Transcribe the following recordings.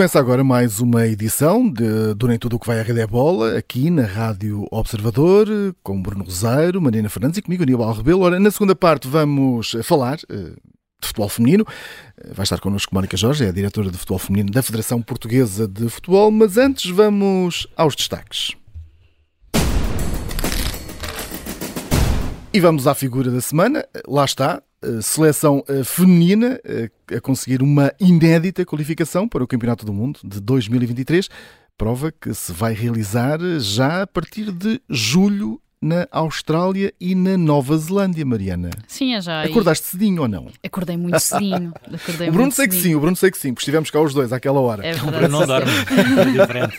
Começa agora mais uma edição de Nem Tudo o que vai à Rede é Bola, aqui na Rádio Observador, com Bruno Rosário, Marina Fernandes e comigo, Aníbal Rebelo. Ora, na segunda parte vamos falar uh, de futebol feminino. Uh, vai estar connosco Mónica Jorge, é a diretora de futebol feminino da Federação Portuguesa de Futebol, mas antes vamos aos destaques. E vamos à figura da semana. Lá está, seleção eh, feminina eh, a conseguir uma inédita qualificação para o Campeonato do Mundo de 2023, prova que se vai realizar já a partir de julho na Austrália e na Nova Zelândia, Mariana. Sim, é já. Acordaste cedinho ou não? Acordei muito cedinho. Acordei o Bruno sei cedinho. que sim, o Bruno sei que sim, porque estivemos cá os dois àquela hora. É verdade. não dorme, é diferente.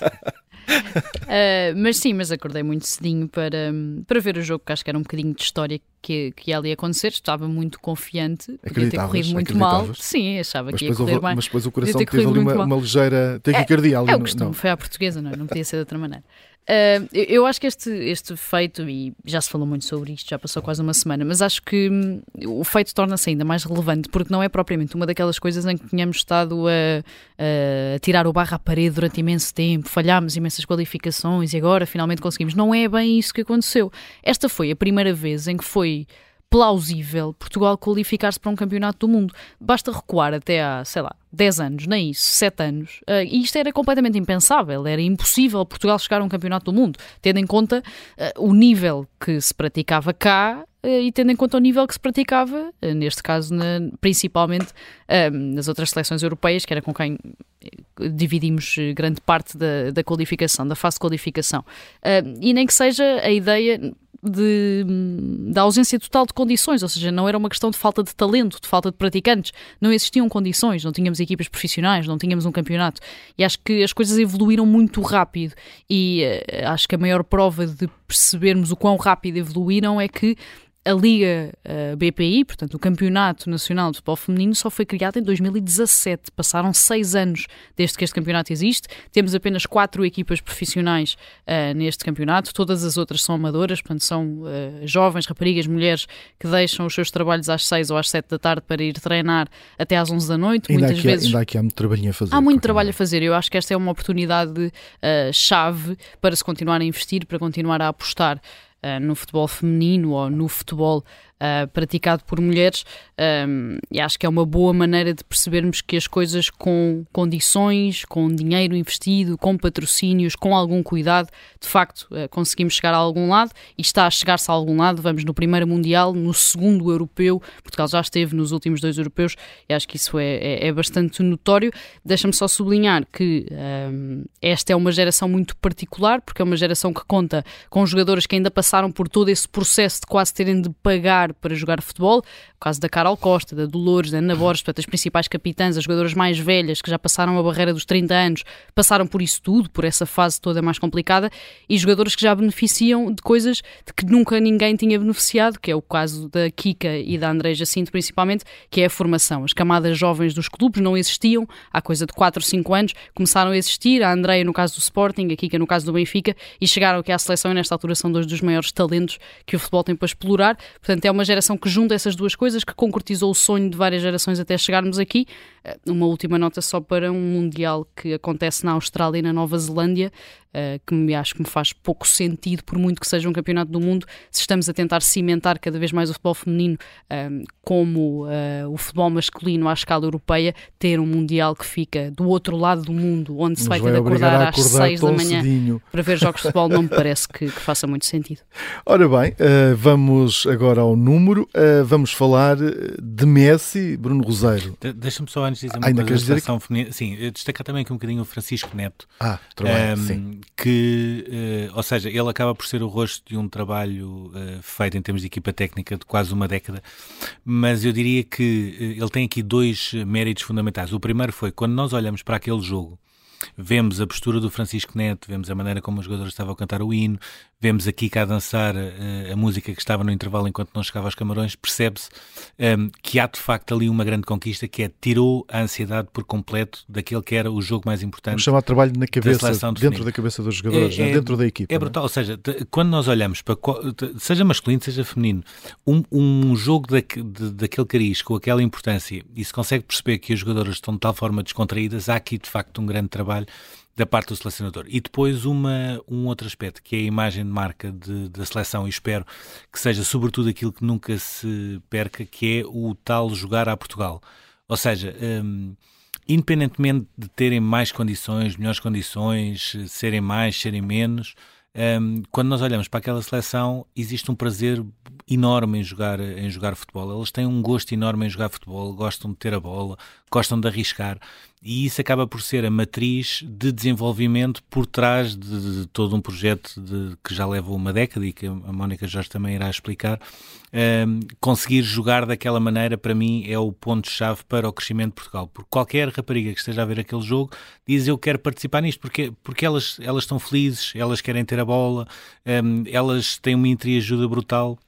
Uh, mas sim, mas acordei muito cedinho para, para ver o jogo, que acho que era um bocadinho de história que, que ia ali acontecer. Estava muito confiante, podia ter corrido muito mal. Sim, achava mas que ia correr houve, bem. Mas depois o coração teve ali uma, uma, ligeira taquicardia. É, ali é o costume, não. foi à portuguesa, não, é? não podia ser de outra maneira. Uh, eu acho que este, este feito, e já se falou muito sobre isto, já passou quase uma semana, mas acho que hum, o feito torna-se ainda mais relevante porque não é propriamente uma daquelas coisas em que tínhamos estado a, a, tirar o barro à parede durante imenso tempo, falhámos imensas qualificações e agora finalmente conseguimos. Não é bem isso que aconteceu. Esta foi a primeira vez em que foi plausível Portugal qualificar-se para um campeonato do mundo. Basta recuar até há, sei lá, 10 anos, nem isso, 7 anos. Uh, e isto era completamente impensável, era impossível Portugal chegar a um campeonato do mundo, tendo em conta uh, o nível que se praticava cá uh, e tendo em conta o nível que se praticava, neste caso, na, principalmente nas outras seleções europeias, que era com quem dividimos grande parte da, da qualificação, da fase de qualificação. e nem que seja a ideia de, da ausência total de condições, ou seja, não era uma questão de falta de talento, de falta de praticantes, não existiam condições, não tínhamos equipas profissionais, não tínhamos um campeonato. E acho que as coisas evoluíram muito rápido e uh, acho que a maior prova de percebermos o quão rápido evoluíram é que a Liga uh, BPI, portanto, o Campeonato Nacional de Futebol Feminino, só foi criado em 2017. Passaram seis anos desde que este campeonato existe. Temos apenas quatro equipas profissionais uh, neste campeonato. Todas as outras são amadoras, portanto, são uh, jovens, raparigas, mulheres que deixam os seus trabalhos às seis ou às sete da tarde para ir treinar até às onze da noite. Ainda Muitas aqui, vezes. Ainda aqui há muito trabalho a fazer. Há muito trabalho a fazer. Eu acho que esta é uma oportunidade chave para se continuar a investir, para continuar a apostar. Uh, no futebol feminino ou no futebol uh, praticado por mulheres, um, e acho que é uma boa maneira de percebermos que as coisas com condições, com dinheiro investido, com patrocínios, com algum cuidado, de facto uh, conseguimos chegar a algum lado e está a chegar-se a algum lado. Vamos no primeiro Mundial, no segundo Europeu, Portugal já esteve nos últimos dois Europeus e acho que isso é, é, é bastante notório. Deixa-me só sublinhar que um, esta é uma geração muito particular, porque é uma geração que conta com jogadores que ainda passaram por todo esse processo de quase terem de pagar para jogar futebol. O caso da Carol Costa, da Dolores, da Ana Borges, portanto, as principais capitãs, as jogadoras mais velhas que já passaram a barreira dos 30 anos, passaram por isso tudo, por essa fase toda mais complicada, e jogadoras que já beneficiam de coisas de que nunca ninguém tinha beneficiado, que é o caso da Kika e da André Jacinto, principalmente, que é a formação. As camadas jovens dos clubes não existiam, há coisa de 4 ou 5 anos, começaram a existir, a Andreia no caso do Sporting, a Kika no caso do Benfica, e chegaram aqui à seleção e nesta altura são dois dos maiores talentos que o futebol tem para explorar. Portanto, é uma uma geração que junta essas duas coisas, que concretizou o sonho de várias gerações até chegarmos aqui. Eh, uma última nota só para um Mundial que acontece na Austrália e na Nova Zelândia, uh, que me acho que me faz pouco sentido, por muito que seja um campeonato do mundo, se estamos a tentar cimentar cada vez mais o futebol feminino uh, como uh, o futebol masculino à escala europeia, ter um Mundial que fica do outro lado do mundo, onde se vai, vai ter de acordar, às 6 da manhã cedinho. para ver jogos de futebol, não me parece que, que faça muito sentido. Ora bem, vamos agora ao número, vamos falar de Messi, Bruno Roseiro. De Deixa-me só antes dizer uma Ainda coisa da que... feminina. Sim, destacar também aqui um bocadinho o Francisco Neto. Ah, trabalho, um, sim que, uh, ou seja, ele acaba por ser o rosto de um trabalho uh, feito em termos de equipa técnica de quase uma década, mas eu diria que uh, ele tem aqui dois méritos fundamentais. O primeiro foi quando nós olhamos para aquele jogo vemos a postura do Francisco Neto, vemos a maneira como os jogadores estavam a cantar o hino, vemos aqui cá a dançar uh, a música que estava no intervalo enquanto não chegava aos camarões, percebe-se um, ehm, que há de facto ali uma grande conquista que é tirou a ansiedade por completo daquele que era o jogo mais importante. Vamos chamar trabalho na cabeça, de dentro da cabeça dos jogadores, é, é, dentro da equipa. É, é? brutal, é? ou seja, quando nós olhamos para seja masculino, seja feminino, um, um jogo da, de, daquele cariz com aquela importância e se consegue perceber que os jogadores estão de tal forma descontraídas, há aqui de facto um grande trabalho da parte do selecionador. E depois uma, um outro aspecto, que é a imagem de marca de, da seleção, e espero que seja sobretudo aquilo que nunca se perca, que é o tal jogar a Portugal. Ou seja, um, independentemente de terem mais condições, melhores condições, serem mais, serem menos, um, quando nós olhamos para aquela seleção, existe um prazer enorme em jogar, em jogar futebol. Eles têm um gosto enorme em jogar futebol, gostam de ter a bola, gostam de arriscar e isso acaba por ser a matriz de desenvolvimento por trás de, de todo um projeto de, que já leva uma década e que a Mónica Jorge também irá explicar. Um, conseguir jogar daquela maneira, para mim, é o ponto-chave para o crescimento de Portugal. Porque qualquer rapariga que esteja a ver aquele jogo diz eu quero participar nisto, porque, porque elas, elas estão felizes, elas querem ter a bola, um, elas têm uma entreajuda brutal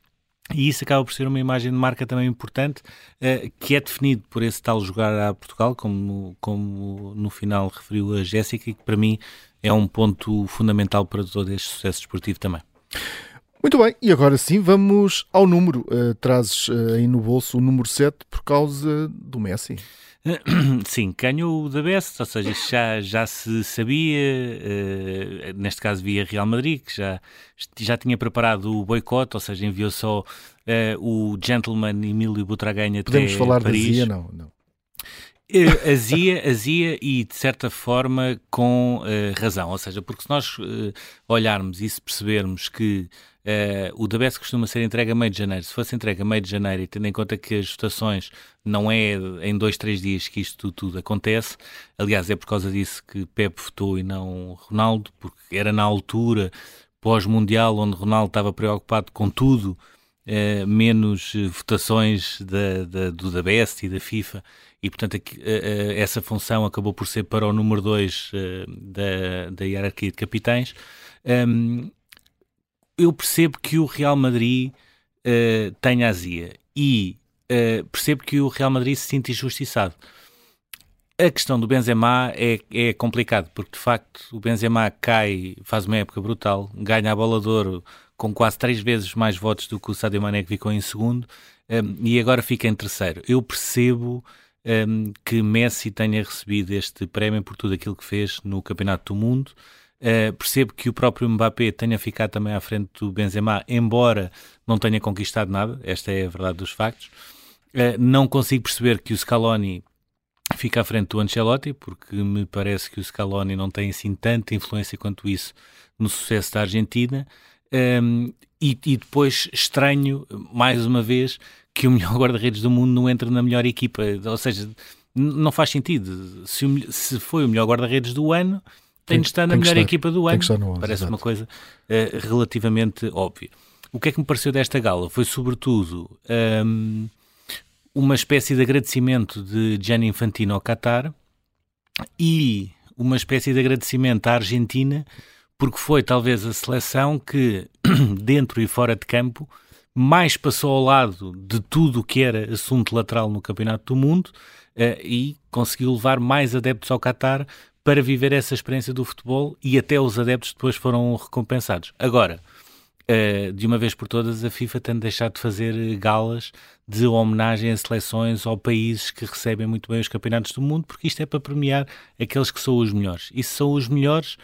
e isso acaba por ser uma imagem de marca também importante, uh, que é definido por esse tal jogar a Portugal, como, como no final referiu a Jéssica, e que para mim é um ponto fundamental para todo este sucesso esportivo também. Muito bem, e agora sim vamos ao número. Uh, trazes uh, aí no bolso o número 7 por causa do Messi. Sim, ganhou o da Best, ou seja, já, já se sabia, uh, neste caso via Real Madrid, que já, já tinha preparado o boicote, ou seja, enviou só o gentleman Emílio Butraganha até Podemos falar Paris. da Zia, não, não. Uh, azia, azia e de certa forma com uh, razão, ou seja, porque se nós uh, olharmos e se percebermos que Uh, o da costuma ser entregue a meio de janeiro. Se fosse entregue a meio de janeiro e tendo em conta que as votações não é em dois, três dias que isto tudo acontece, aliás, é por causa disso que Pepe votou e não Ronaldo, porque era na altura pós-mundial onde Ronaldo estava preocupado com tudo, uh, menos votações da, da, do da BES e da FIFA. E, portanto, aqui, uh, essa função acabou por ser para o número 2 da, da hierarquia de capitães. Um, eu percebo que o Real Madrid tenha azia e percebo que o Real Madrid se sinta injustiçado. A questão do Benzema é, é complicado, porque de facto o Benzema cai, faz uma época brutal, ganha a bola de ouro com quase três vezes mais votos do que o Sadio Mané que ficou em segundo um, e agora fica em terceiro. Eu percebo um, que Messi tenha recebido este prémio por tudo aquilo que fez no Campeonato do Mundo. Uh, percebo que o próprio Mbappé tenha ficado também à frente do Benzema, embora não tenha conquistado nada, esta é a verdade dos factos. Uh, não consigo perceber que o Scaloni fica à frente do Ancelotti, porque me parece que o Scaloni não tem assim tanta influência quanto isso no sucesso da Argentina. Um, e, e, depois estranho, mais uma vez, que o melhor guarda-redes do mundo não entre na melhor equipa. Ou seja, não faz sentido. Se, o, se foi o melhor guarda-redes do ano, tem, de estar na melhor estar, equipa do ano. Parece exato. uma coisa uh, relativamente óbvia. O que é que me pareceu desta gala? Foi sobretudo um, uma espécie de agradecimento de Gianni Infantino ao Qatar e uma espécie de agradecimento à Argentina, porque foi talvez a seleção que, dentro e fora de campo, mais passou ao lado de tudo o que era assunto lateral no Campeonato do Mundo uh, e conseguiu levar mais adeptos ao Qatar para viver essa experiência do futebol e até os adeptos depois foram recompensados. Agora, Uh, de uma vez por todas, a FIFA tem deixado de fazer galas de homenagem a seleções ou países que recebem muito bem os campeonatos do mundo, porque isto é para premiar aqueles que são os melhores. E se são os melhores,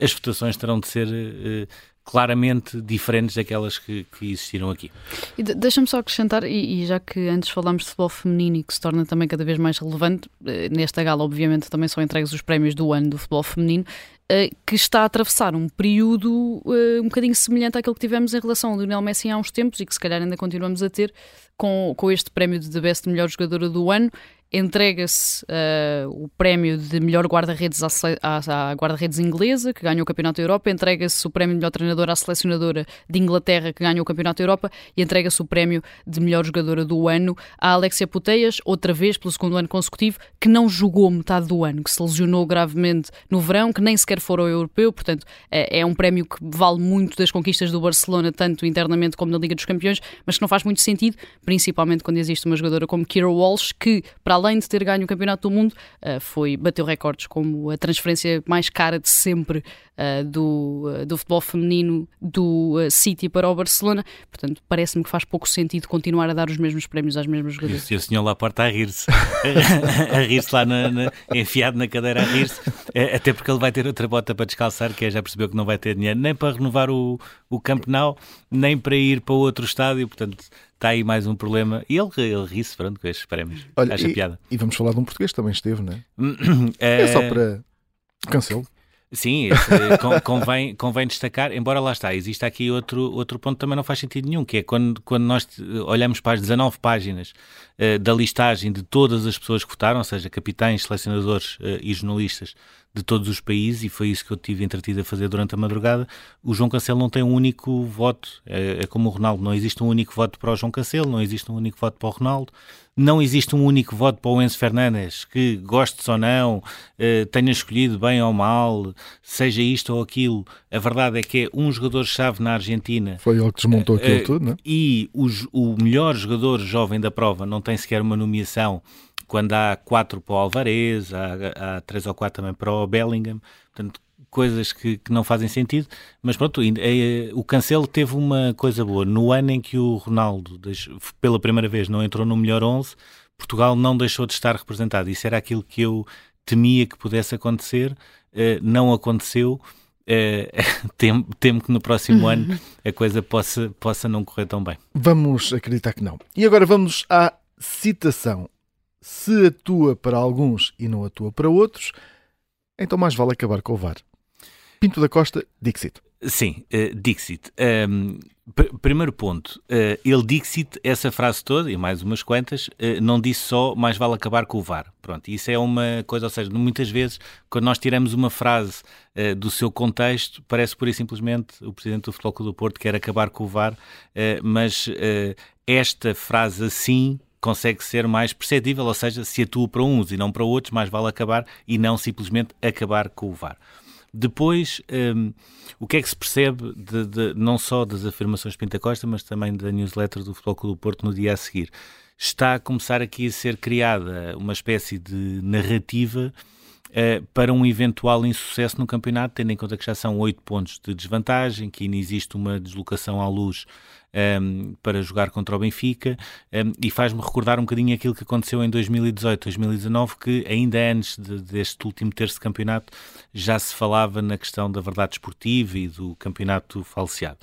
as votações terão de ser uh, claramente diferentes daquelas que, que existiram aqui. Deixa-me só acrescentar, e, e, já que antes falámos de futebol feminino e que se torna também cada vez mais relevante, eh, nesta gala obviamente também são entregues os prémios do ano do futebol feminino, eh, que está a atravessar um período eh, um bocadinho semelhante àquele que tivemos em relação ao Lionel Messi há uns tempos e que se calhar ainda continuamos a ter com, com este prémio de The Best Melhor Jogadora do Ano, entrega-se uh, o prémio de melhor guarda-redes à, à, à guarda-redes inglesa, que ganhou o Campeonato da Europa, entrega-se o prémio de melhor treinador à selecionadora de Inglaterra, que ganhou o Campeonato da Europa, e entrega-se o prémio de melhor jogadora do ano à Alexia Puteias, outra vez pelo segundo ano consecutivo, que não jogou metade do ano, que se lesionou gravemente no verão, que nem sequer for ao europeu, portanto é, é um prémio que vale muito das conquistas do Barcelona, tanto internamente como na Liga dos Campeões, mas que não faz muito sentido, principalmente quando existe uma jogadora como Kira Walsh, que, para além de ter ganho o Campeonato do Mundo, uh, foi, bateu recordes como a transferência mais cara de sempre uh, do, uh, do futebol feminino do City para o Barcelona. Portanto, parece-me que faz pouco sentido continuar a dar os mesmos prémios às mesmas jogadoras. E o senhor lá porta a rir-se, a rir-se lá na, na, enfiado na cadeira a rir-se, até porque ele vai ter outra bota para descalçar, que é, já percebeu que não vai ter dinheiro nem para renovar o, o Camp Nou, nem para ir para outro estádio, portanto está aí mais um problema. E ele, ele ri-se, pronto, com estes prémios. Olha, Acha e, piada. E vamos falar de um português que também esteve, não é? é... é só para cancelo. Sim, esse, convém, convém destacar, embora lá está, existe aqui outro, outro ponto que também não faz sentido nenhum, que é quando, quando nós olhamos para as 19 páginas uh, da listagem de todas as pessoas que votaram, ou seja, capitães, selecionadores uh, e jornalistas de todos os países, e foi isso que eu tive entretido a fazer durante a madrugada, o João Cancelo não tem um único voto, é, é como o Ronaldo, não existe um único voto para o João Cancelo, não existe um único voto para o Ronaldo, não existe um único voto para o Enzo Fernandes, que gostes ou não, eh, tenha escolhido bem ou mal, seja isto ou aquilo. A verdade é que é um jogador-chave na Argentina. Foi ele que desmontou aquilo eh, tudo, não é? E o, o melhor jogador jovem da prova não tem sequer uma nomeação quando há quatro para o Alvarez, há, há três ou quatro também para o Bellingham. Portanto, coisas que, que, não fazem sentido, mas pronto, é, o Cancelo teve uma coisa boa. No ano em que o Ronaldo, pela primeira vez, não entrou no melhor 11, Portugal não deixou de estar representado. Isso era aquilo que eu temia que pudesse acontecer, uh, não aconteceu. Uh, temo, temo, que no próximo ano a coisa possa, possa não correr tão bem. Vamos acreditar que não. E agora vamos à citação. Se atua para alguns e não atua para outros, então mais vale acabar com o VAR. Pinto da Costa, Dixit. Sim, uh, Dixit. Um, pr primeiro ponto, uh, ele Dixit, essa frase toda, e mais umas quantas, uh, não disse só mais vale acabar com o VAR. Pronto, isso é uma coisa, ou seja, muitas vezes, quando nós tiramos uma frase do seu contexto, parece pura e simplesmente o Presidente do Futebol Clube do Porto quer acabar com o VAR, mas esta frase assim consegue ser mais perceptível, ou seja, se atua para uns e não para outros, mais vale acabar e não simplesmente acabar com o VAR. Depois, um, o que é que se percebe de, de, não só das afirmações de Pinta Costa, mas também da newsletter do Futebol Clube do Porto no dia a seguir? Está a começar aqui a ser criada uma espécie de narrativa para um eventual insucesso no campeonato, tendo em conta que já são oito pontos de desvantagem, que ainda existe uma deslocação à luz um, ehm, para jogar contra o Benfica um, ehm, e faz-me recordar um bocadinho aquilo que aconteceu em 2018, 2019, que ainda antes de, deste último terço de campeonato já se falava na questão da verdade esportiva e do campeonato falseado.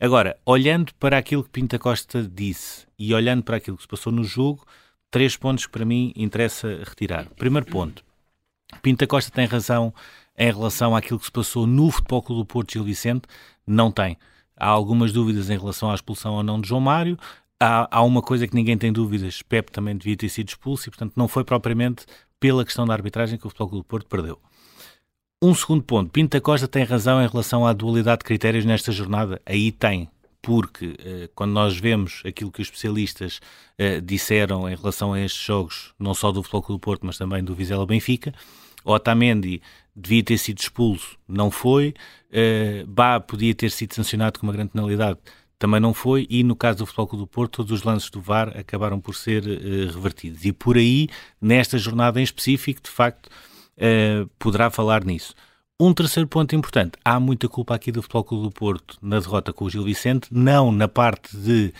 Agora, olhando para aquilo que Pinta Costa disse e olhando para aquilo que se passou no jogo, três pontos que para mim interessa retirar. Primeiro ponto, Pinta Costa tem razão em relação àquilo que se passou no Futebol Clube do Porto Gil Vicente? Não tem. Há algumas dúvidas em relação à expulsão ou não de João Mário. Há, há uma coisa que ninguém tem dúvidas: Pepe também devia ter sido expulso e, portanto, não foi propriamente pela questão da arbitragem que o Futebol Clube do Porto perdeu. Um segundo ponto: Pinta Costa tem razão em relação à dualidade de critérios nesta jornada. Aí tem, porque eh, quando nós vemos aquilo que os especialistas eh, disseram em relação a estes jogos, não só do Futebol Clube do Porto, mas também do Vizela Benfica, Otamendi devia ter sido expulso, não foi. Uh, Bá podia ter sido sancionado com uma grande penalidade, também não foi. E no caso do Futebol Clube do Porto, todos os lances do VAR acabaram por ser uh, revertidos. E por aí, nesta jornada em específico, de facto, uh, poderá falar nisso. Um terceiro ponto importante: há muita culpa aqui do Futebol Clube do Porto na derrota com o Gil Vicente, não na parte de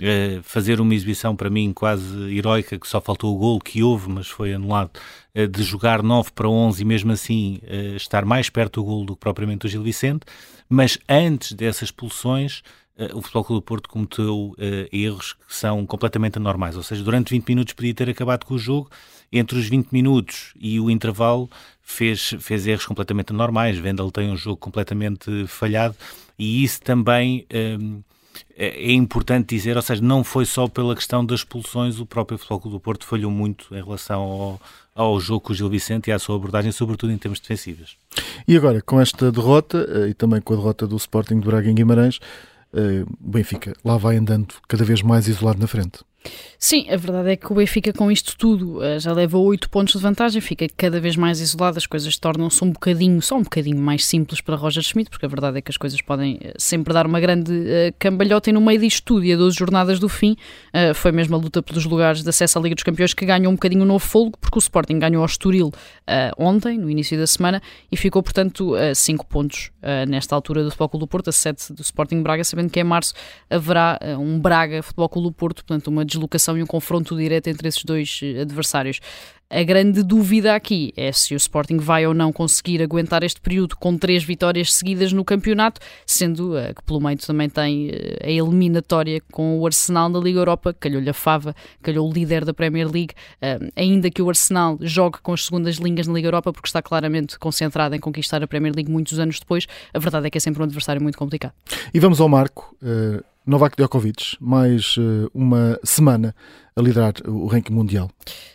Uh, fazer uma exibição para mim quase heroica, que só faltou o gol que houve, mas foi anulado, uh, de jogar 9 para 11 e mesmo assim uh, estar mais perto do gol do que propriamente o Gil Vicente. Mas antes dessas expulsões, o Futebol Clube do Porto cometeu erros que são completamente anormais. Ou seja, durante 20 minutos podia ter acabado com o jogo, entre os 20 minutos e o intervalo fez, fez erros completamente anormais. Vendel tem um jogo completamente falhado e isso também. Um, é, é importante dizer, ou seja, não foi só pela questão das expulsões, o próprio Futebol Clube do Porto falhou muito em relação ao, ao jogo com o Gil Vicente e à sua abordagem, sobretudo em termos defensivos. E agora, com esta derrota eh, e também com a derrota do Sporting de Braga em Guimarães, eh, o Benfica lá vai andando cada vez mais isolado na frente. Sim, a verdade é que o Benfica com isto tudo eh, já leva 8 pontos de vantagem, fica cada vez mais isolado, as coisas tornam-se um bocadinho, só um bocadinho mais simples para Roger Schmidt, porque a verdade é que as coisas podem eh, sempre dar uma grande uh, cambalhota e no meio disto tudo e a 12 jornadas do fim uh, foi mesmo a luta pelos lugares de acesso à Liga dos Campeões que ganhou um bocadinho um novo fogo, porque o Sporting ganhou ao Estoril uh, ontem, no início da semana, e ficou portanto a 5 pontos nesta altura do Futebol Clube do Porto, a 7 do Sporting Braga, sabendo que em março haverá um Braga Futebol Clube do Porto, portanto uma deslocação e um confronto direto entre esses dois eh, adversários. A grande dúvida aqui é se o Sporting vai ou não conseguir aguentar este período com três vitórias seguidas no campeonato, sendo uh, que pelo meio também tem uh, a eliminatória com o Arsenal na Liga Europa, calhou-lhe a fava, calhou o líder da Premier League, uh, ainda que o Arsenal jogue com as segundas linhas na Liga Europa, porque está claramente concentrado em conquistar a Premier League muitos anos depois, a verdade é que é sempre um adversário muito complicado. E vamos ao Marco. Novak Djokovic, mais uma semana a liderar o ranking mundial.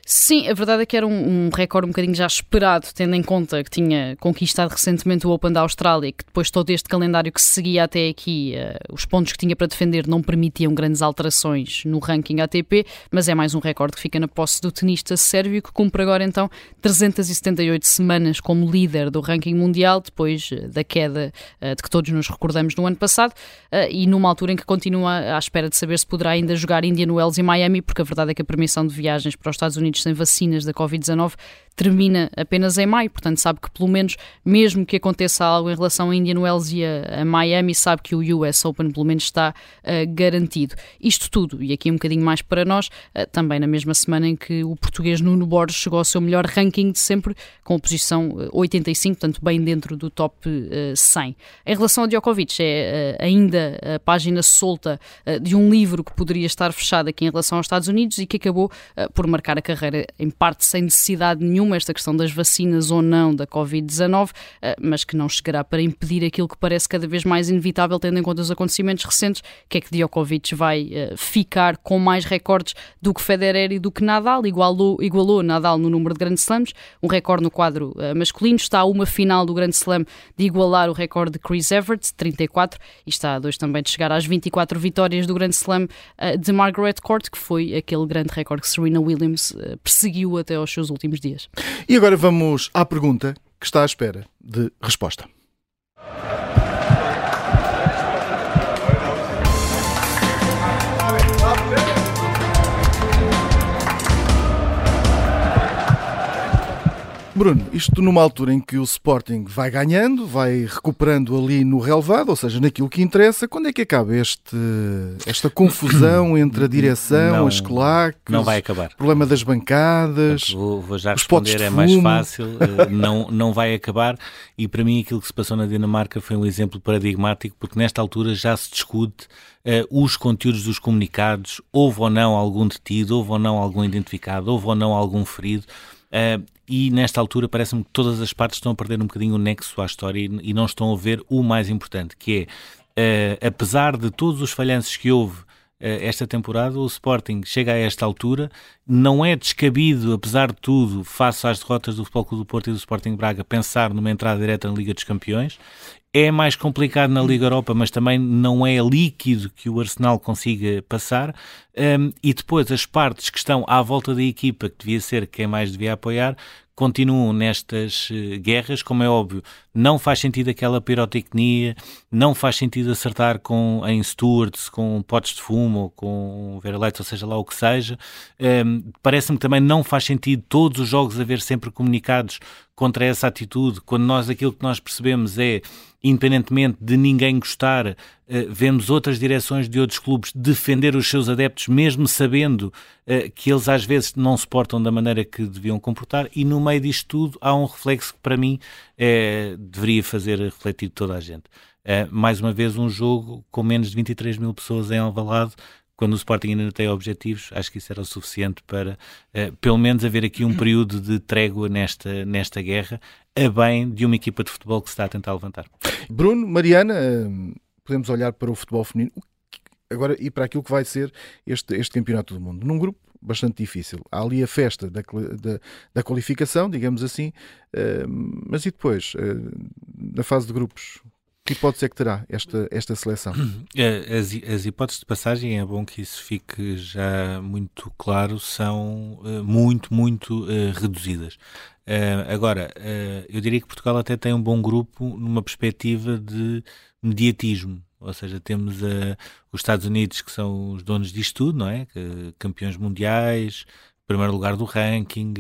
Sim, a verdade é que era um, um recorde um bocadinho já esperado, tendo em conta que tinha conquistado recentemente o Open da Austrália, que depois todo este calendário que se seguia até aqui, uh, os pontos que tinha para defender não permitiam grandes alterações no ranking ATP, mas é mais um recorde que fica na posse do tenista sérvio, que cumpre agora então 378 semanas como líder do ranking mundial, depois uh, da queda uh, de que todos nos recordamos no ano passado, e numa altura em que continua à espera de saber se poderá ainda jogar Indian Wells e Miami, porque a verdade é que a permissão de viagens para os Estados Unidos sem vacinas da Covid-19 termina apenas em maio, portanto sabe que pelo menos, mesmo que aconteça algo em relação a Indian Wells e a, a Miami, sabe que o US Open pelo menos está uh, garantido. Isto tudo, e aqui um bocadinho mais para nós, uh, também na mesma semana em que o português Nuno Borges chegou ao seu melhor ranking de sempre, com a posição 85, portanto bem dentro do top uh, 100. Em relação a Djokovic, é ainda a página solta de um livro que poderia estar fechado aqui em relação aos Estados Unidos e que acabou por marcar a carreira em parte sem necessidade nenhuma nenhuma esta questão das vacinas ou não da Covid-19, eh, mas que não chegará para impedir aquilo que parece cada vez mais inevitável, tendo em conta os acontecimentos recentes, que é que Djokovic vai eh, ficar com mais recordes do que Federer e do que Nadal, igualou, igualou Nadal no número de grandes slams, um recorde no quadro eh, masculino, está a uma final do grande slam de igualar o recorde de Chris Evert, 34, e está a dois também de chegar às 24 vitórias do grande slam de Margaret Court, que foi aquele grande recorde que Serena Williams perseguiu até aos seus últimos dias. E agora vamos à pergunta que está à espera de resposta. Bruno, isto numa altura em que o Sporting vai ganhando, vai recuperando ali no relevado, ou seja, naquilo que interessa, quando é que acaba este, esta confusão entre a direção, não, as claques, não vai acabar. o problema das bancadas, vou, vou já responder, é mais fácil, eh, não, não vai acabar. E para mim aquilo que se passou na Dinamarca foi um exemplo paradigmático porque nesta altura já se discute uh, os conteúdos dos comunicados, houve ou não algum detido, houve ou não algum identificado, houve ou não algum ferido, Uh, e nesta altura parece-me que todas as partes estão a perder um bocadinho o nexo à história e, não estão a ver o mais importante, que é, uh, apesar de todos os falhanços que houve esta temporada, o Sporting chega a esta altura, não é descabido, apesar de tudo, face às derrotas do Futebol Clube do Porto e do Sporting Braga, pensar numa entrada direta na Liga dos Campeões. É mais complicado na Liga Europa, mas também não é líquido que o Arsenal consiga passar. Um, e depois as partes que estão à volta da equipa, que devia ser quem mais devia apoiar, continuam nestas uh, guerras, como é óbvio, não faz sentido aquela pirotecnia, não faz sentido acertar com, em stewards, com potes de fumo, ou com veraletes, ou seja lá o que seja. Um, Parece-me que também não faz sentido todos os jogos haver sempre comunicados contra essa atitude, quando nós aquilo que nós percebemos é independentemente de ninguém gostar, eh, vemos outras direções de outros clubes defender os seus adeptos, mesmo sabendo eh, que eles às vezes não se portam da maneira que deviam comportar, e no meio disto tudo há um reflexo que para mim é, deveria fazer refletir toda a gente. mais uma vez, um jogo com menos de 23 mil pessoas em Alvalade, quando o Sporting ainda não tem objetivos, acho que isso era o suficiente para, pelo menos, haver aqui um período de trégua nesta, nesta guerra, a bem de uma equipa de futebol que se está a tentar levantar. Bruno, Mariana, podemos olhar para o futebol feminino. agora e para aquilo que vai ser este, este campeonato do mundo. Num grupo bastante difícil. Há ali a festa da, da, da qualificação, digamos assim, uh, mas e depois, uh, na fase de grupos, que hipótese é que terá esta, esta seleção? Eh, as, as hipóteses de passagem, é bom que isso fique já muito claro, são uh, muito, muito reduzidas. Agora, eu diria que Portugal até tem um bom grupo numa perspectiva de mediatismo ou seja, temos uh, os Estados Unidos que são os donos disto tudo, não é? Que, campeões mundiais, primeiro lugar do ranking.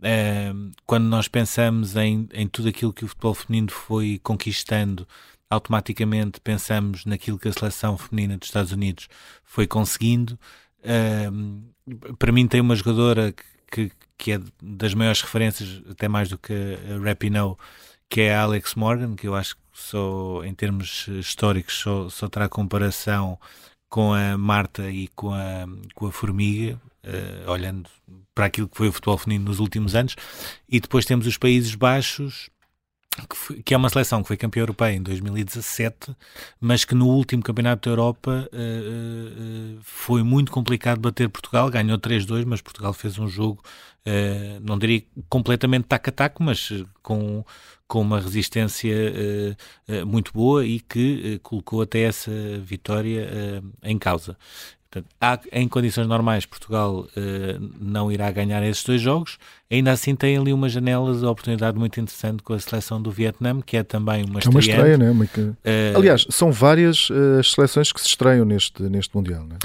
Uh, quando nós pensamos em, em tudo aquilo que o futebol feminino foi conquistando, automaticamente pensamos naquilo que a seleção feminina dos Estados Unidos foi conseguindo. Uh, para mim tem uma jogadora que, que, que, é das maiores referências, até mais do que a Rapinoe, que é a Alex Morgan, que eu acho que só em termos históricos só, só terá comparação com a Marta e com a, com a Formiga, uh, olhando para aquilo que foi o futebol feminino nos últimos anos. E depois temos os Países Baixos, que, foi, que, é uma seleção que foi campeã europeia em 2017, mas que no último Campeonato da Europa uh, uh, foi muito complicado bater Portugal. Ganhou 3-2, mas Portugal fez um jogo, uh, não diria completamente tac-a-tac, mas com, com uma resistência muito boa e que colocou até essa vitória em causa. Portanto, há, em condições normais, Portugal uh, não irá ganhar esses dois jogos. Ainda assim, tem ali uma janela de oportunidade muito interessante com a seleção do Vietnã, que é também uma, é uma estreia. Né? Uma... Uh, Aliás, são várias uh, as seleções que se estreiam neste, neste Mundial. Né?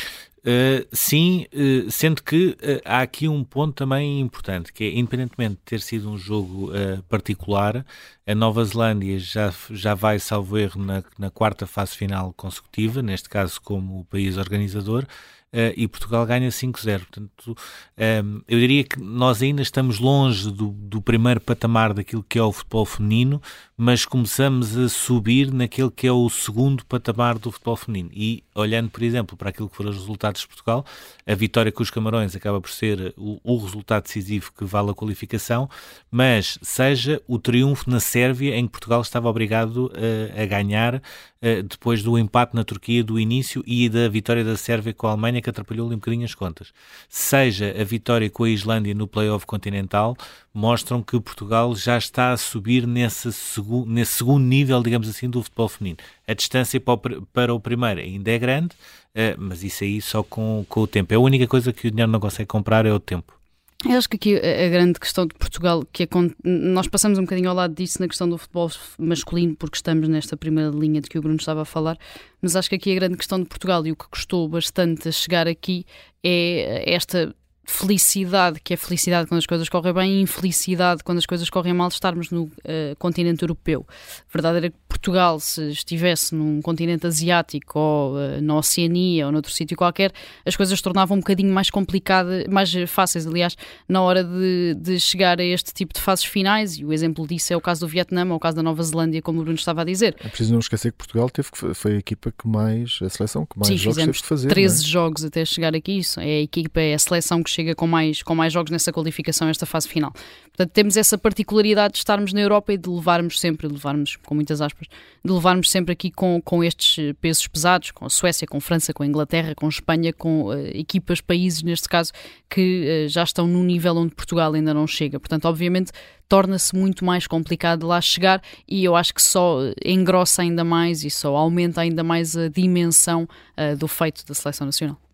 Uh, sim, sendo que há aqui um ponto também importante, que é, independentemente de ter sido um jogo particular, a Nova Zelândia já, já vai, salvo erro, na, na quarta fase final consecutiva, neste caso como o país organizador, uh, e Portugal ganha 5-0. Portanto, um, ehm, eu diria que nós ainda estamos longe do, do, primeiro patamar daquilo que é o futebol feminino, mas começamos a subir naquele que é o segundo patamar do futebol feminino. E olhando, por exemplo, para aquilo que foram os resultados de Portugal, a vitória com os Camarões acaba por ser o, o resultado decisivo que vale a qualificação, mas seja o triunfo na Sérvia, em que Portugal estava obrigado uh, a ganhar uh, depois do empate na Turquia do início e da vitória da Sérvia com a Alemanha, que atrapalhou ali um bocadinho as contas. Seja a vitória com a Islândia no play-off continental, mostram que Portugal já está a subir nesse, segu nesse segundo nível, digamos assim, do futebol feminino. A distância para o, para o primeiro ainda é grande, uh, mas isso aí só com, com o tempo. É a única coisa que o dinheiro não consegue comprar é o tempo. Eu acho que aqui a grande questão de Portugal, que é, nós passamos um bocadinho ao lado disso na questão do futebol masculino, porque estamos nesta primeira linha de que o Bruno estava a falar, mas acho que aqui a grande questão de Portugal e o que custou bastante a chegar aqui é esta felicidade, que é felicidade quando as coisas correm bem, e infelicidade quando as coisas correm mal, estarmos no uh, continente europeu. A verdade era que Portugal, se estivesse num continente asiático ou uh, na Oceania ou noutro sítio qualquer, as coisas tornavam um bocadinho mais complicadas, mais fáceis, aliás, na hora de, de, chegar a este tipo de fases finais, e o exemplo disso é o caso do Vietnã ou o caso da Nova Zelândia, como o Bruno estava a dizer. É preciso não esquecer que Portugal teve que, foi a equipa que mais, a seleção que mais Sim, jogos teve que fazer. 13 é? jogos até chegar aqui, isso é a equipa, é a seleção que chega com mais, com mais jogos nessa qualificação, esta fase final. Portanto, temos essa particularidade de estarmos na Europa e de levarmos sempre, levarmos com muitas aspas, de levarmos sempre aqui com, com estes pesos pesados, com a Suécia, com a França, com a Inglaterra, com a Espanha, com uh, equipas, países, neste caso, que uh, já estão num nível onde Portugal ainda não chega. Portanto, obviamente, torna-se muito mais complicado lá chegar e eu acho que só engrossa ainda mais e só aumenta ainda mais a dimensão uh, do feito da seleção nacional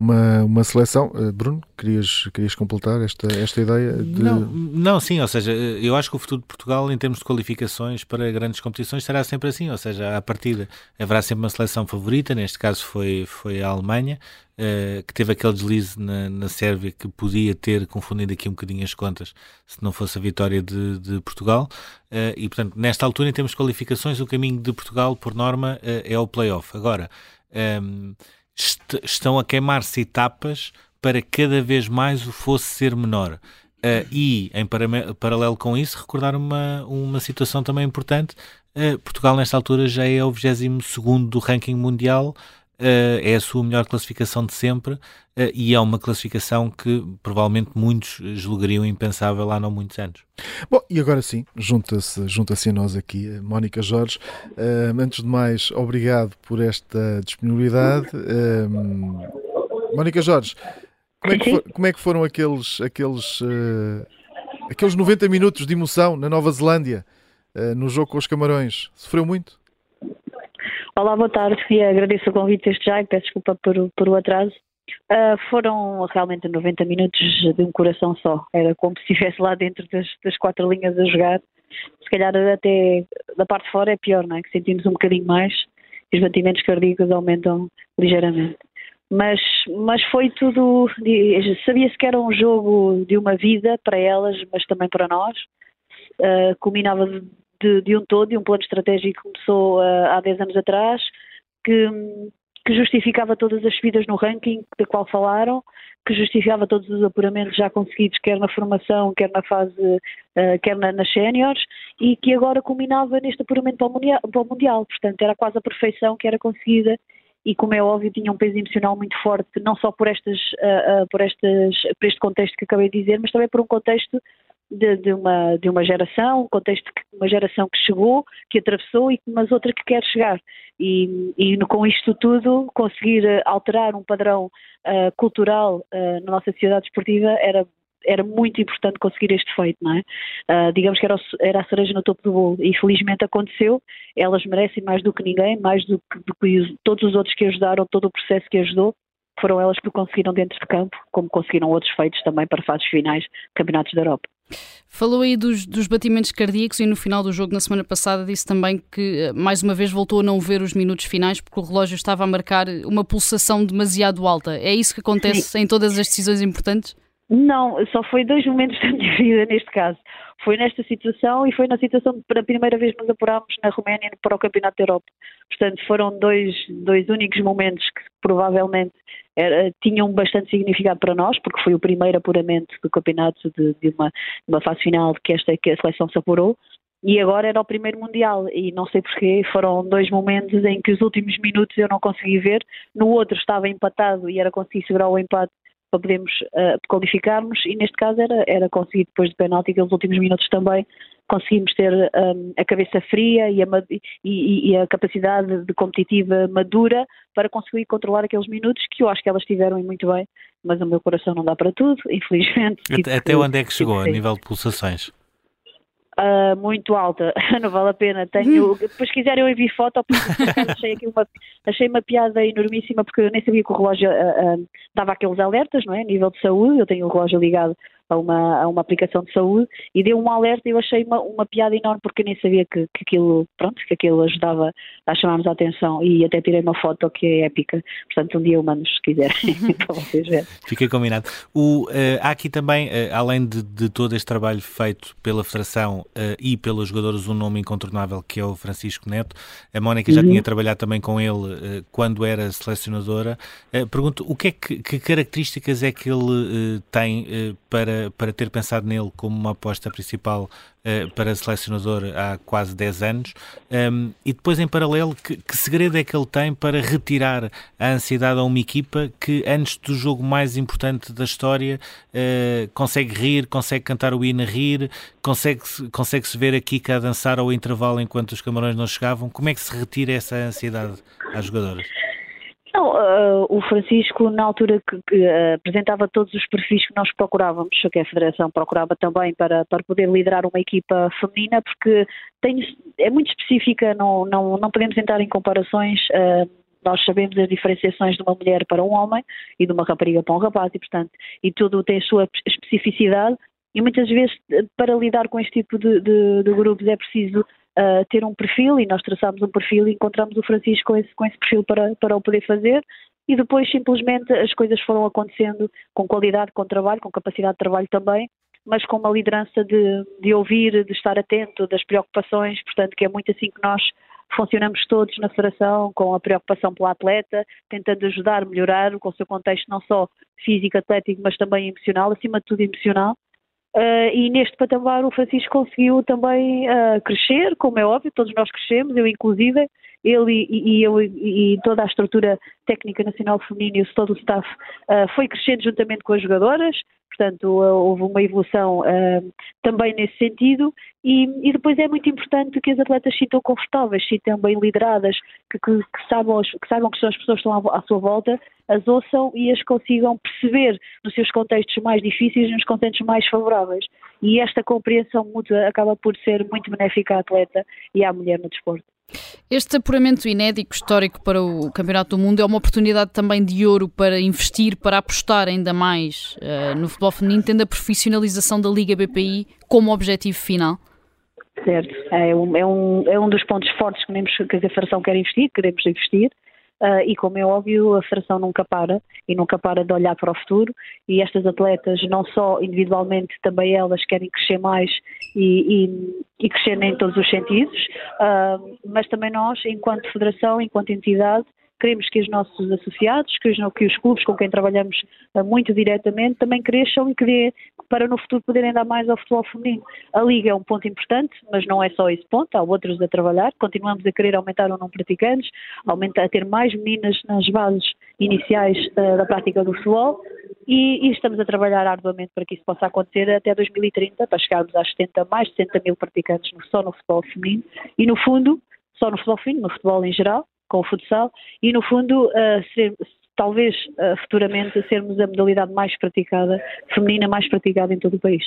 uma, uma seleção. Eh, Bruno, querias, querias completar esta, esta ideia? De... Não, não, sim, ou seja, eh, eu acho que o futuro de Portugal, em termos de qualificações para grandes competições, será sempre assim, ou seja, à partida haverá sempre uma seleção favorita, neste caso foi, foi a Alemanha, uh, que teve aquele deslize na, na Sérvia que podia ter confundido aqui um bocadinho as contas se não fosse a vitória de, de Portugal, uh, e portanto, nesta altura, em termos de qualificações, o caminho de Portugal, por norma, uh, é o play-off. Agora. Um, ehm, est estão a queimar-se etapas para cada vez mais o fosse ser menor. Uh, e, em paralelo com isso, recordar uma, uma situação também importante. Uh, Portugal, nesta altura, já é o 22 do ranking mundial uh, é a sua melhor classificação de sempre uh, e é uma classificação que provavelmente muitos julgariam impensável há não muitos anos. Bom, e agora sim, junta-se junta a nós aqui, Mónica Jorge. Uh, antes de mais, obrigado por esta disponibilidade. Mónica Jorge, como é, que for, como é que foram aqueles, aqueles, aqueles 90 minutos de emoção na Nova Zelândia? uh, no jogo com os Camarões? Sofreu muito? Olá, boa tarde e agradeço o convite este já e peço desculpa por, por o atraso. Uh, foram realmente 90 minutos de um coração só. Era como se estivesse lá dentro das, das, quatro linhas a jogar. Se calhar até da parte de fora é pior, não é? Que sentimos um bocadinho mais e os batimentos cardíacos aumentam ligeiramente. Mas, mas foi tudo. Sabia-se que era um jogo de uma vida para elas, mas também para nós. Uh, culminava de, de um todo, de um plano estratégico que começou uh, há 10 anos atrás, que, que justificava todas as subidas no ranking da qual falaram, que justificava todos os apuramentos já conseguidos, quer na formação, quer na fase, uh, quer na, nas séniores, e que agora culminava neste apuramento para o, mundial, para o Mundial. Portanto, era quase a perfeição que era conseguida e, como é óbvio, tinha um peso emocional muito forte, não só por, estas, uh, uh, por, estas, por este contexto que acabei de dizer, mas também por um contexto de, de, uma, de uma geração, um contexto de uma geração que chegou, que atravessou e mas outra que quer chegar. E, e com isto tudo, conseguir eh, alterar um padrão uh, cultural uh, na nossa sociedade esportiva era era muito importante conseguir este feito, não é? Uh, digamos que era, o, era, a cereja no topo do bolo e felizmente aconteceu. Elas merecem mais do que ninguém, mais do que, do que todos os outros que ajudaram, todo o processo que ajudou foram elas que conseguiram dentro de campo, como conseguiram outros feitos também para fases finais, campeonatos da Europa. Falou aí dos, dos, batimentos cardíacos e no final do jogo, na semana passada, disse também que eh, mais uma vez voltou a não ver os minutos finais porque o relógio estava a marcar uma pulsação demasiado alta. É isso que acontece Sim. em todas as decisões importantes? Não, só foi dois momentos da minha vida neste caso. Foi nesta situação e foi na situação de pela primeira vez nos apurámos na Roménia para o Campeonato da Europa. Portanto, foram dois, dois únicos momentos que provavelmente era, tinham bastante significado para nós, porque foi o primeiro apuramento do campeonato de, de, uma, uma fase final que esta que a seleção se apurou. E agora era o primeiro Mundial, e não sei porquê, foram dois momentos em que os últimos minutos eu não consegui ver, no outro estava empatado e era conseguir segurar o empate para podermos uh, qualificarmos, e neste caso era, era conseguir depois de penalti, aqueles últimos minutos também, conseguimos ter um, a cabeça fria e a, e, e a, capacidade de competitiva madura para conseguir controlar aqueles minutos que eu acho que elas tiveram muito bem, mas o meu coração não dá para tudo, infelizmente. Até, até onde é que chegou a nível de pulsações? Uh, muito alta, não vale a pena. Tenho, depois quiserem eu envio foto, porque achei, aqui uma, achei uma piada enormíssima, porque eu nem sabia que o relógio uh, uh, dava aqueles alertas, não é? A nível de saúde, eu tenho o relógio ligado a uma, a uma aplicação de saúde e deu um alerta e eu achei uma, uma piada enorme porque eu nem sabia que, que aquilo, pronto, que aquilo ajudava a chamarmos a atenção e até tirei uma foto que é épica. Portanto, um dia eu mando se quiserem para vocês verem. Fica combinado. O, uh, há aqui também, uh, além de, de, todo este trabalho feito pela Federação uh, e pelos jogadores, um nome incontornável que é o Francisco Neto. A Mónica já uhum. tinha trabalhado também com ele quando era selecionadora. pergunto, o que é que, que características é que ele tem para para, ter pensado nele como uma aposta principal uh, para selecionador há quase 10 anos. Um, e depois, em paralelo, que, que, segredo é que ele tem para retirar a ansiedade a uma equipa que, antes do jogo mais importante da história, uh, consegue rir, consegue cantar o hino a rir, consegue-se consegue -se ver a Kika a dançar ao intervalo enquanto os camarões não chegavam? Como é que se retira essa ansiedade às jogadoras? Não, uh, o Francisco, na altura que, que uh, apresentava todos os perfis que nós procurávamos, que a Federação procurava também para, para poder liderar uma equipa feminina, porque tem, é muito específica, não, não, não podemos entrar em comparações. Uh, nós sabemos as diferenciações de uma mulher para um homem e de uma rapariga para um rapaz, e portanto, e tudo tem a sua especificidade, e muitas vezes para lidar com este tipo de, de, de grupos é preciso uh, ter um perfil e nós traçámos um perfil e encontramos o Francisco com esse, com esse perfil para, para o poder fazer. E depois simplesmente as coisas foram acontecendo com qualidade, com trabalho, com capacidade de trabalho também, mas com uma liderança de, de ouvir, de estar atento das preocupações, portanto que é muito assim que nós funcionamos todos na Federação com a preocupação pelo atleta, tentando ajudar, melhorar com o seu contexto não só físico, atlético, mas também emocional, acima de tudo emocional, Uh, e neste patamar o Francisco conseguiu também uh, crescer, como é óbvio, todos nós crescemos, eu inclusive, ele e, e eu e, toda a estrutura técnica nacional feminina e todo o staff uh, foi crescendo juntamente com as jogadoras, portanto houve uma evolução uh, também nesse sentido e, e, depois é muito importante que as atletas se sintam confortáveis, se sintam bem lideradas, que, que, que, saibam, que saibam que são as pessoas que estão à, à, sua volta, as ouçam e as consigam perceber nos seus contextos mais difíceis nos contextos mais favoráveis. E esta compreensão mútua acaba por ser muito benéfica à atleta e à mulher no desporto. Este apuramento inédito histórico para o Campeonato do Mundo é uma oportunidade também de ouro para investir, para apostar ainda mais uh, no futebol feminino, tendo a profissionalização da Liga BPI como objetivo final? Certo, é um, é um, é um dos pontos fortes que, que a Federação quer investir, queremos investir. Uh, e como é óbvio, a Federação nunca para e nunca para de olhar para o futuro e estas atletas, não só individualmente, também elas querem crescer mais e, e, e crescer em todos os sentidos, uh, mas também nós, enquanto Federação, enquanto entidade, queremos que os nossos associados, que os, que os clubes com quem trabalhamos uh, muito diretamente também cresçam e que dê para no futuro poderem dar mais ao futebol feminino. A Liga é um ponto importante, mas não é só esse ponto, há outros a trabalhar. Continuamos a querer aumentar o número de praticantes, aumentar, a ter mais meninas nas bases iniciais uh, da prática do futebol e, e, estamos a trabalhar arduamente para que isso possa acontecer até 2030, para chegarmos às 70, mais de 70 mil praticantes só no futebol feminino e, no fundo, só no futebol feminino, no futebol em geral, com o futsal e, no fundo, uh, ser, talvez uh, futuramente sermos a modalidade mais praticada, feminina mais praticada em todo o país.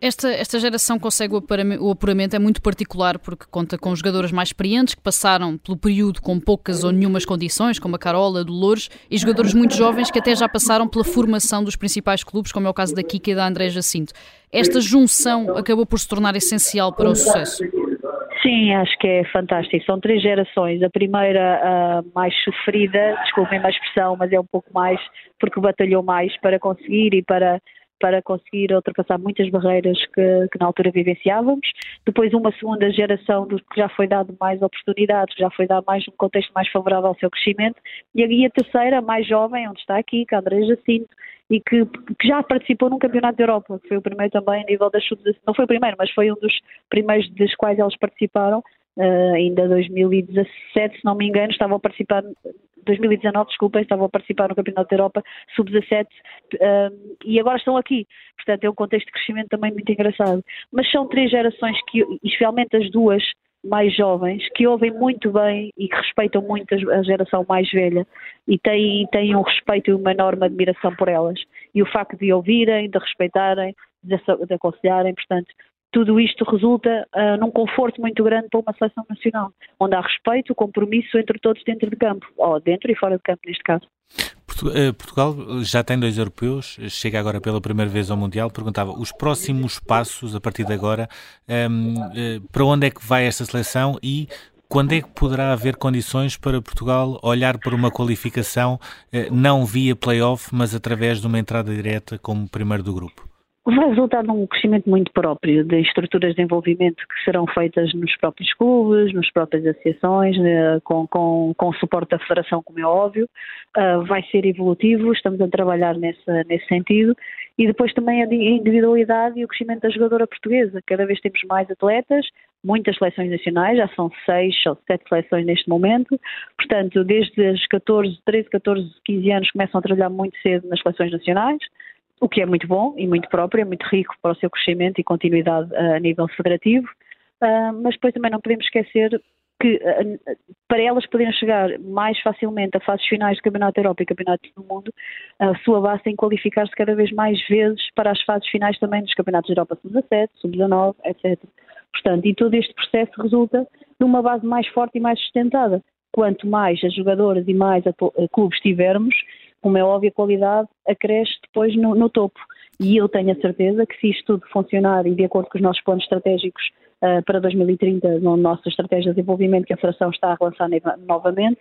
Esta, esta geração consegue o apuramento, é muito particular porque conta com jogadoras mais experientes que passaram pelo período com poucas ou nenhumas condições, como a Carola, a Dolores, e jogadores muito jovens que até já passaram pela formação dos principais clubes, como é o caso da Kika e da André Jacinto. Esta junção acabou por se tornar essencial para o sucesso. Sim, acho que é fantástico. São três gerações. A primeira, a mais sofrida, desculpem a expressão, mas é um pouco mais porque batalhou mais para conseguir e para para conseguir ultrapassar muitas barreiras que, que, na altura vivenciávamos. Depois uma segunda geração do que já foi dado mais oportunidades, já foi dado mais um contexto mais favorável ao seu crescimento. E a, terceira, mais jovem, onde está aqui, que é Jacinto, e que, que, já participou num campeonato da Europa, foi o primeiro também a nível das sub não foi o primeiro, mas foi um dos primeiros dos quais eles participaram, uh, ainda 2017, se não me engano, estavam a participar, 2019, desculpem, estavam a participar no Campeonato da Europa sub-17 uh, e agora estão aqui. Portanto, é um contexto de crescimento também muito engraçado. Mas são três gerações que, especialmente as duas, mais jovens que ouvem muito bem e que respeitam muito a geração mais velha e têm, têm um respeito e uma enorme admiração por elas. E o facto de ouvirem, de respeitarem, de, aconselharem, portanto, tudo isto resulta uh, num conforto muito grande para uma seleção nacional, onde há respeito, compromisso entre todos dentro de campo, ou dentro e fora de campo, neste caso. Eh, Portugal já tem dois europeus, chega agora pela primeira vez ao Mundial. Perguntava os próximos passos a partir de agora, ehm, eh, para onde é que vai esta seleção e quando é que poderá haver condições para Portugal olhar para uma qualificação não via playoff, mas através de uma entrada direta como primeiro do grupo? Vai resultar num crescimento muito próprio de estruturas de desenvolvimento que serão feitas nos próprios clubes, nas próprias associações, né, com, com, com suporte da Federação, como é óbvio. Uh, vai ser evolutivo, estamos a trabalhar nesse, nesse sentido. E depois também a individualidade e o crescimento da jogadora portuguesa. Cada vez temos mais atletas, muitas seleções nacionais, já são seis ou sete seleções neste momento. Portanto, desde os 14, 13, 14, 15 anos começam a trabalhar muito cedo nas seleções nacionais o que é muito bom e muito próprio, é muito rico para o seu crescimento e continuidade uh, a nível federativo, uh, mas depois também não podemos esquecer que uh, para elas poderem chegar mais facilmente a fases finais do Campeonato da Europa e Campeonato do Mundo, a sua base tem que qualificar-se cada vez mais vezes para as fases finais também dos Campeonatos da Europa Sub-17, Sub-19, etc. Portanto, e todo este processo resulta numa base mais forte e mais sustentada. Quanto mais as jogadoras e mais a clubes tivermos, como é óbvio, a qualidade acresce depois no, no, topo. E eu tenho a certeza que se isto tudo funcionar e de acordo com os nossos planos estratégicos uh, para 2030, na nossa estratégia de desenvolvimento que a Federação está a relançar novamente,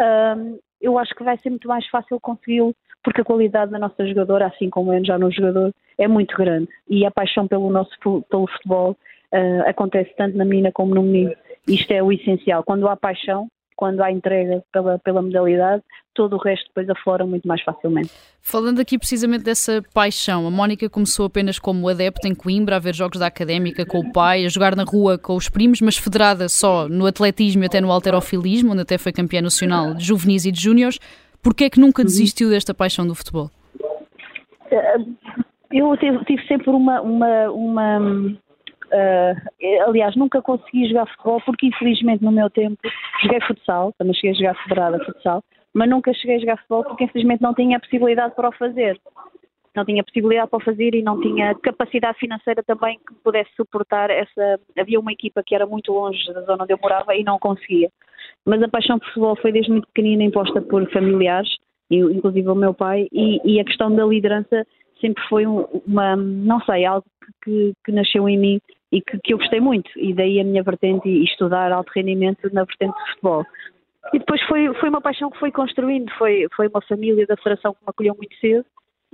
uh, eu acho que vai ser muito mais fácil consegui-lo, porque a qualidade da nossa jogadora, assim como é já no jogador, é muito grande. E a paixão pelo nosso pelo futebol uh, acontece tanto na menina como no menino. Isto é o essencial. Quando há paixão, quando há entrega pela, pela modalidade, todo o resto depois aflora muito mais facilmente. Falando aqui precisamente dessa paixão, a Mónica começou apenas como adepta em Coimbra, a ver jogos da académica com o pai, a jogar na rua com os primos, mas federada só no atletismo e até no alterofilismo, onde até foi campeã nacional de juvenis e de júniores. Porquê é que nunca uhum. desistiu desta paixão do futebol? Eh, eu tive, tive sempre uma, uma, uma uh, aliás, nunca consegui jogar futebol porque infelizmente no meu tempo joguei futsal, também cheguei a jogar federada futsal, mas nunca cheguei a jogar futebol porque infelizmente não tinha possibilidade para o fazer. Não tinha possibilidade para o fazer e não tinha capacidade financeira também que pudesse suportar essa. Havia uma equipa que era muito longe da zona onde eu morava e não conseguia. Mas a paixão por futebol foi desde muito pequenina imposta por familiares, inclusive o meu pai, e, e a questão da liderança sempre foi uma, não sei, algo que, que nasceu em mim e que, que, eu gostei muito, e daí a minha vertente e estudar alto rendimento na vertente de futebol. E depois foi, foi uma paixão que foi construindo, foi, foi uma família da Federação que me acolheu muito cedo.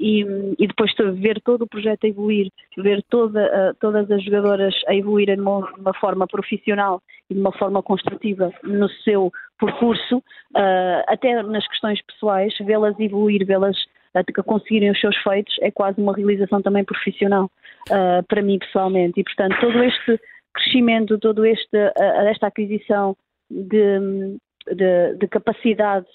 E, e depois ver todo o projeto a evoluir, ver toda, todas as jogadoras a evoluírem de uma, uma, forma profissional e de uma forma construtiva no seu percurso, uh, até nas questões pessoais, vê-las evoluir, vê-las a conseguirem os seus feitos é quase uma realização também profissional uh, para mim pessoalmente. E, portanto, todo este crescimento, toda esta aquisição de, de, de, capacidade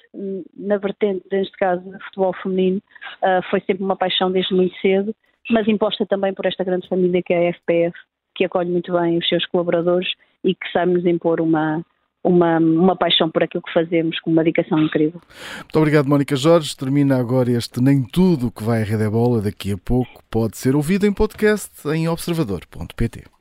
na vertente, neste caso, de futebol feminino, uh, foi sempre uma paixão desde muito cedo, mas imposta também por esta grande família que é a FPF, que acolhe muito bem os seus colaboradores e que sabe nos impor uma, uma, uma paixão por aquilo que fazemos, com uma dedicação incrível. Muito obrigado, Mónica Jorge. Termina agora este Nem Tudo que vai a Rede Bola. Daqui a pouco pode ser ouvido em podcast em observador.pt.